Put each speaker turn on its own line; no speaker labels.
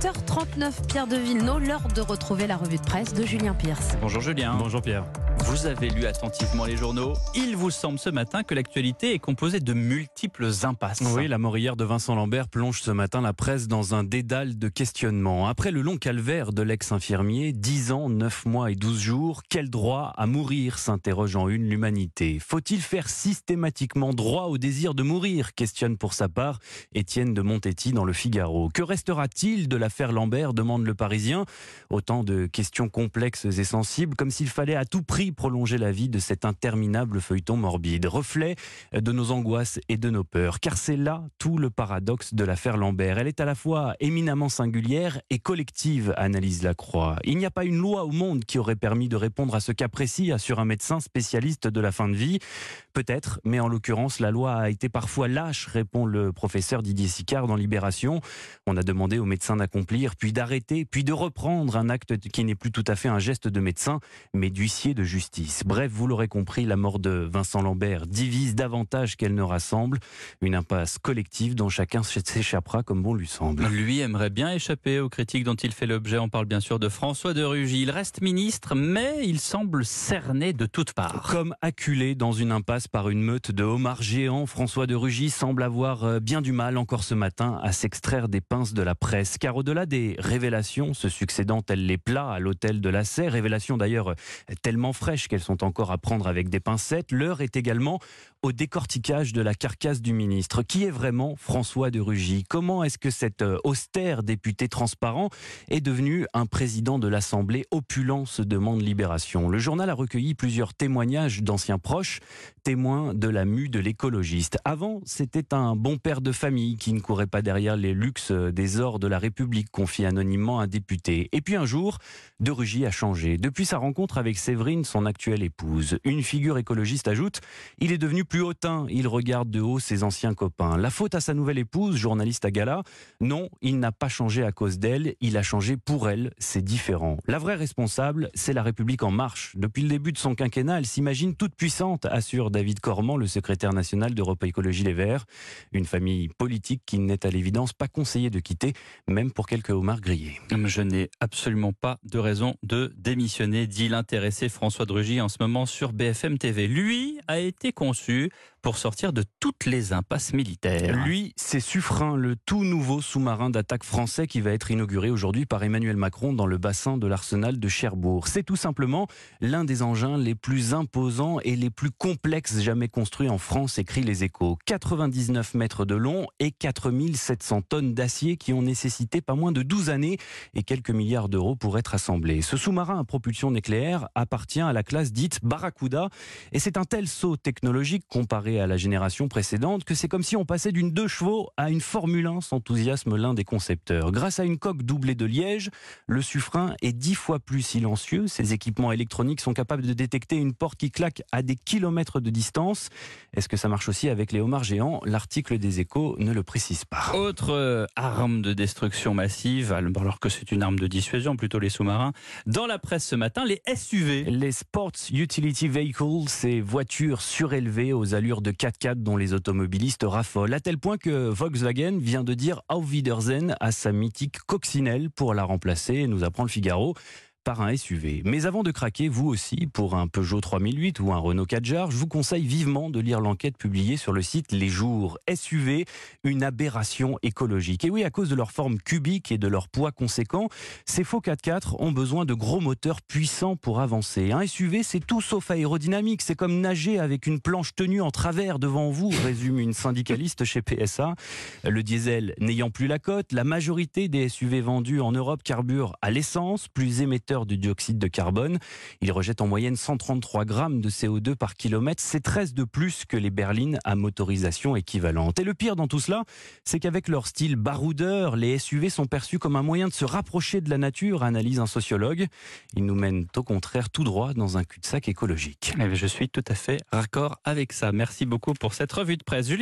7h39, Pierre de Villeneuve, l'heure de retrouver la revue de presse de Julien Pierce.
Bonjour Julien.
Bonjour Pierre.
Vous avez lu attentivement les journaux. Il vous semble ce matin que l'actualité est composée de multiples impasses.
Oui, la mort hier de Vincent Lambert plonge ce matin la presse dans un dédale de questionnements. Après le long calvaire de l'ex-infirmier, 10 ans, 9 mois et 12 jours, quel droit à mourir s'interroge en une l'humanité. Faut-il faire systématiquement droit au désir de mourir? Questionne pour sa part Étienne de Montetti dans le Figaro. Que restera-t-il de l'affaire Lambert? demande le Parisien. Autant de questions complexes et sensibles, comme s'il fallait à tout prix prolonger la vie de cet interminable feuilleton morbide, reflet de nos angoisses et de nos peurs. Car c'est là tout le paradoxe de l'affaire Lambert. Elle est à la fois éminemment singulière et collective, analyse Lacroix. Il n'y a pas une loi au monde qui aurait permis de répondre à ce cas précis, assure un médecin spécialiste de la fin de vie. Peut-être, mais en l'occurrence, la loi a été parfois lâche, répond le professeur Didier Sicard dans Libération. On a demandé aux médecins d'accomplir, puis d'arrêter, puis de reprendre un acte qui n'est plus tout à fait un geste de médecin, mais d'huissier de justice. Bref, vous l'aurez compris, la mort de Vincent Lambert divise davantage qu'elle ne rassemble. Une impasse collective dont chacun s'échappera comme bon lui semble.
Lui aimerait bien échapper aux critiques dont il fait l'objet. On parle bien sûr de François de Rugy. Il reste ministre, mais il semble cerné de toutes parts.
Comme acculé dans une impasse par une meute de homards géants, François de Rugy semble avoir euh, bien du mal encore ce matin à s'extraire des pinces de la presse. Car au-delà des révélations se succédant telles les plats à l'hôtel de la Serre, révélations d'ailleurs tellement fraîches qu'elles sont encore à prendre avec des pincettes, l'heure est également au décortiquage de la carcasse du ministre. Qui est vraiment François de Rugy? Comment est-ce que cet euh, austère député transparent est devenu un président de l'Assemblée opulent se demande Libération. Le journal a recueilli plusieurs témoignages d'anciens proches, témoins de la mue de l'écologiste. Avant, c'était un bon père de famille qui ne courait pas derrière les luxes des ors de la République, confie anonymement un député. Et puis un jour, de Rugy a changé. Depuis sa rencontre avec Séverine, son actuelle épouse, une figure écologiste ajoute, il est devenu plus hautain, il regarde de haut ses anciens copains. La faute à sa nouvelle épouse, journaliste à gala Non, il n'a pas changé à cause d'elle, il a changé pour elle, c'est différent. La vraie responsable, c'est la République en marche. Depuis le début de son quinquennat, elle s'imagine toute puissante, assure David Cormand, le secrétaire national d'Europe Écologie Les Verts. Une famille politique qui n'est à l'évidence pas conseillée de quitter, même pour quelques homards grillés.
Je n'ai absolument pas de raison de démissionner, dit l'intéressé François Drugy en ce moment sur BFM TV. Lui a été conçu pour sortir de toutes les impasses militaires.
Lui, c'est Suffren, le tout nouveau sous-marin d'attaque français qui va être inauguré aujourd'hui par Emmanuel Macron dans le bassin de l'arsenal de Cherbourg. C'est tout simplement l'un des engins les plus imposants et les plus complexes jamais construits en France, écrit les échos. 99 mètres de long et 4700 tonnes d'acier qui ont nécessité pas moins de 12 années et quelques milliards d'euros pour être assemblés. Ce sous-marin à propulsion nucléaire appartient à la classe dite Barracuda et c'est un tel saut technologique comparé à la génération précédente que c'est comme si on passait d'une deux chevaux à une Formule 1, s'enthousiasme l'un des concepteurs. Grâce à une coque doublée de liège, le suffrain est dix fois plus silencieux. Ses équipements électroniques sont capables de détecter une porte qui claque à des kilomètres de distance. Est-ce que ça marche aussi avec les homards géants? L'article des échos ne le précise pas.
Autre euh, arme de destruction massive, alors que c'est une arme de dissuasion, plutôt les sous-marins. Dans la presse ce matin, les SUV.
Les Sports Utility Vehicles, ces voitures surélevées aux allures de 4x4 dont les automobilistes raffolent, à tel point que Volkswagen vient de dire Auf Wiedersehen à sa mythique coccinelle pour la remplacer, nous apprend le Figaro un SUV. Mais avant de craquer, vous aussi, pour un Peugeot 3008 ou un Renault 4 je vous conseille vivement de lire l'enquête publiée sur le site Les Jours. SUV, une aberration écologique. Et oui, à cause de leur forme cubique et de leur poids conséquent, ces faux 4x4 ont besoin de gros moteurs puissants pour avancer. Un SUV, c'est tout sauf aérodynamique. C'est comme nager avec une planche tenue en travers devant vous, résume une syndicaliste chez PSA. Le diesel n'ayant plus la cote, la majorité des SUV vendus en Europe carburent à l'essence, plus émetteur du dioxyde de carbone. Il rejette en moyenne 133 grammes de CO2 par kilomètre. C'est 13 de plus que les berlines à motorisation équivalente. Et le pire dans tout cela, c'est qu'avec leur style baroudeur, les SUV sont perçus comme un moyen de se rapprocher de la nature, analyse un sociologue. Ils nous mènent au contraire tout droit dans un cul-de-sac écologique.
Eh je suis tout à fait raccord avec ça. Merci beaucoup pour cette revue de presse.